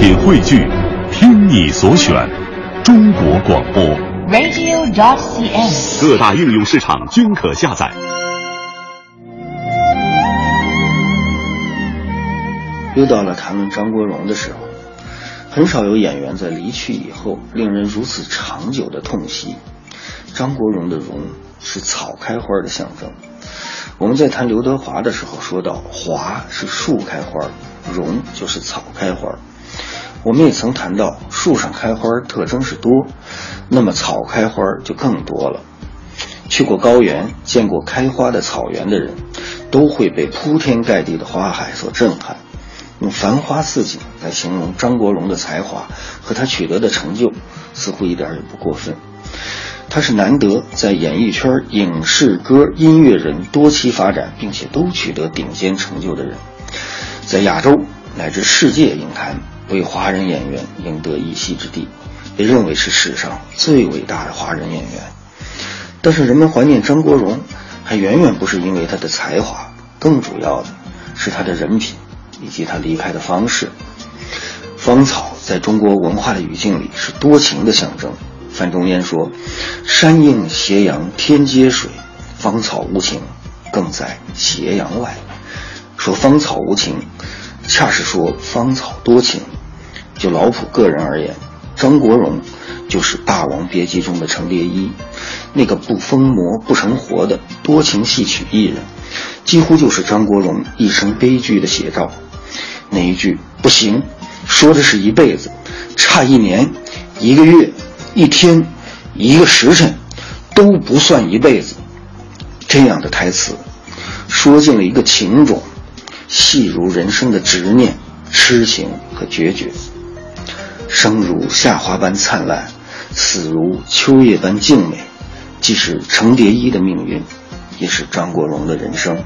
品汇聚，听你所选，中国广播。radio.dot.cn，。各大应用市场均可下载。又到了谈论张国荣的时候，很少有演员在离去以后令人如此长久的痛惜。张国荣的荣是草开花的象征。我们在谈刘德华的时候说到，华是树开花，荣就是草开花。我们也曾谈到，树上开花特征是多，那么草开花就更多了。去过高原、见过开花的草原的人，都会被铺天盖地的花海所震撼。用繁花似锦来形容张国荣的才华和他取得的成就，似乎一点也不过分。他是难得在演艺圈、影视歌、音乐人多期发展，并且都取得顶尖成就的人，在亚洲乃至世界影坛为华人演员赢得一席之地，被认为是史上最伟大的华人演员。但是人们怀念张国荣，还远远不是因为他的才华，更主要的是他的人品。以及他离开的方式。芳草在中国文化的语境里是多情的象征。范仲淹说：“山映斜阳天接水，芳草无情，更在斜阳外。”说芳草无情，恰是说芳草多情。就老普个人而言，张国荣就是《霸王别姬》中的程蝶衣，那个不疯魔不成活的多情戏曲艺人，几乎就是张国荣一生悲剧的写照。那一句不行，说的是一辈子，差一年、一个月、一天、一个时辰，都不算一辈子。这样的台词，说尽了一个情种，戏如人生的执念、痴情和决绝。生如夏花般灿烂，死如秋叶般静美，既是程蝶衣的命运，也是张国荣的人生。